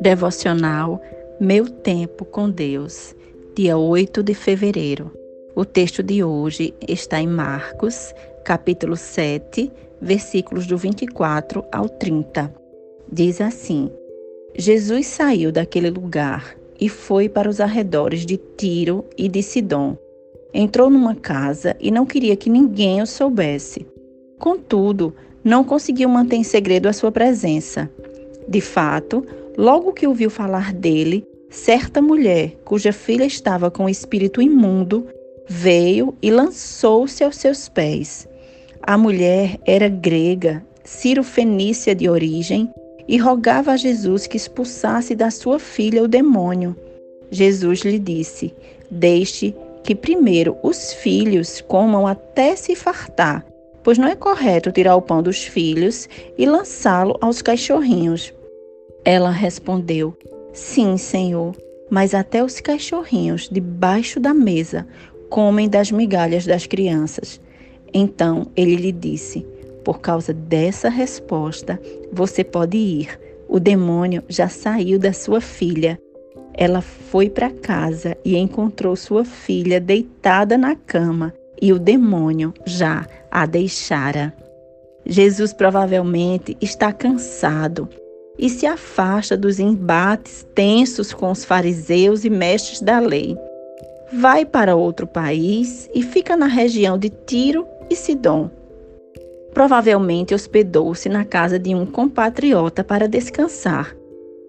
Devocional Meu Tempo com Deus, dia 8 de fevereiro. O texto de hoje está em Marcos, capítulo 7, versículos do 24 ao 30. Diz assim: Jesus saiu daquele lugar e foi para os arredores de Tiro e de Sidom. Entrou numa casa e não queria que ninguém o soubesse. Contudo, não conseguiu manter em segredo a sua presença. De fato, Logo que ouviu falar dele, certa mulher, cuja filha estava com espírito imundo, veio e lançou-se aos seus pés. A mulher era grega, ciro-fenícia de origem, e rogava a Jesus que expulsasse da sua filha o demônio. Jesus lhe disse: Deixe que primeiro os filhos comam até se fartar, pois não é correto tirar o pão dos filhos e lançá-lo aos cachorrinhos. Ela respondeu: Sim, Senhor, mas até os cachorrinhos debaixo da mesa comem das migalhas das crianças. Então ele lhe disse: Por causa dessa resposta, você pode ir. O demônio já saiu da sua filha. Ela foi para casa e encontrou sua filha deitada na cama e o demônio já a deixara. Jesus provavelmente está cansado e se afasta dos embates tensos com os fariseus e mestres da lei. Vai para outro país e fica na região de Tiro e Sidom. Provavelmente hospedou-se na casa de um compatriota para descansar.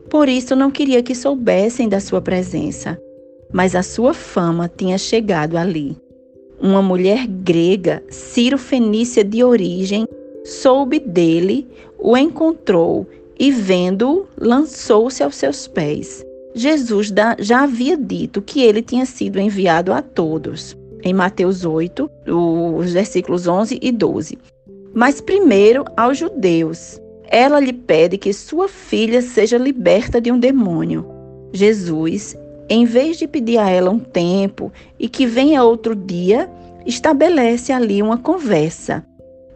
Por isso não queria que soubessem da sua presença, mas a sua fama tinha chegado ali. Uma mulher grega, Ciro-fenícia de origem, soube dele, o encontrou e, vendo-o, lançou-se aos seus pés. Jesus já havia dito que ele tinha sido enviado a todos, em Mateus 8, os versículos 11 e 12. Mas primeiro aos judeus. Ela lhe pede que sua filha seja liberta de um demônio. Jesus, em vez de pedir a ela um tempo e que venha outro dia, estabelece ali uma conversa.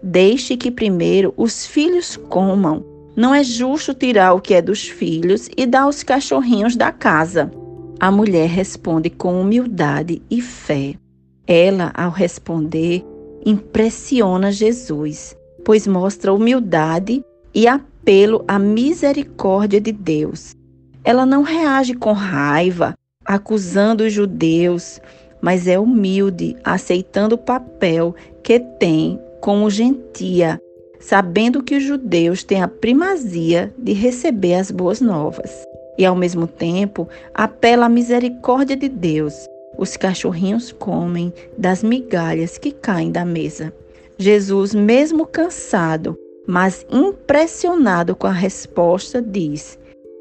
Deixe que primeiro os filhos comam não é justo tirar o que é dos filhos e dar aos cachorrinhos da casa. A mulher responde com humildade e fé. Ela, ao responder, impressiona Jesus, pois mostra humildade e apelo à misericórdia de Deus. Ela não reage com raiva, acusando os judeus, mas é humilde, aceitando o papel que tem como gentia sabendo que os judeus têm a primazia de receber as boas novas. E, ao mesmo tempo, apela à misericórdia de Deus. Os cachorrinhos comem das migalhas que caem da mesa. Jesus, mesmo cansado, mas impressionado com a resposta, diz: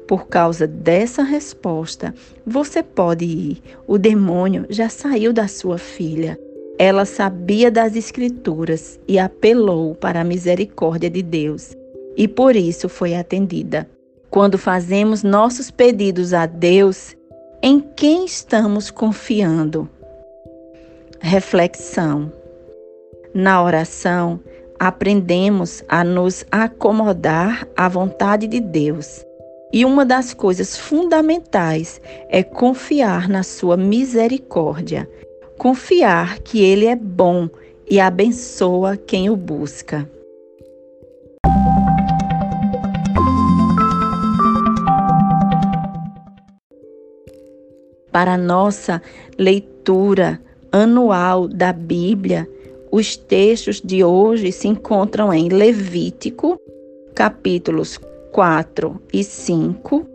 Por causa dessa resposta, você pode ir. O demônio já saiu da sua filha. Ela sabia das Escrituras e apelou para a misericórdia de Deus, e por isso foi atendida. Quando fazemos nossos pedidos a Deus, em quem estamos confiando? Reflexão. Na oração, aprendemos a nos acomodar à vontade de Deus. E uma das coisas fundamentais é confiar na sua misericórdia confiar que Ele é bom e abençoa quem o busca. Para nossa leitura anual da Bíblia, os textos de hoje se encontram em Levítico, capítulos 4 e 5,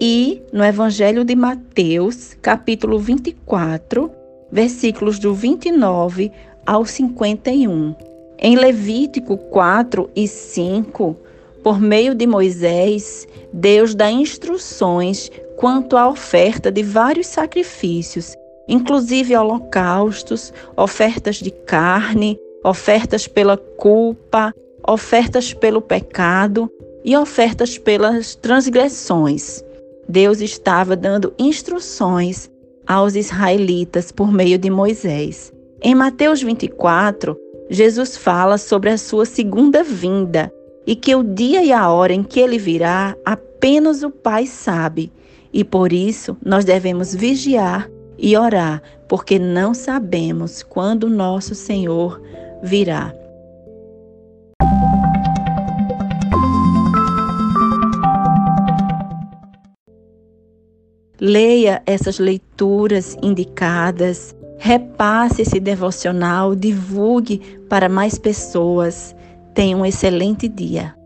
e no Evangelho de Mateus, capítulo 24, versículos do 29 ao 51. Em Levítico 4 e 5, por meio de Moisés, Deus dá instruções quanto à oferta de vários sacrifícios, inclusive holocaustos, ofertas de carne, ofertas pela culpa, ofertas pelo pecado e ofertas pelas transgressões. Deus estava dando instruções aos israelitas por meio de Moisés. Em Mateus 24, Jesus fala sobre a sua segunda vinda e que o dia e a hora em que ele virá apenas o Pai sabe. E por isso nós devemos vigiar e orar, porque não sabemos quando nosso Senhor virá. Leia essas leituras indicadas, repasse esse devocional, divulgue para mais pessoas. Tenha um excelente dia.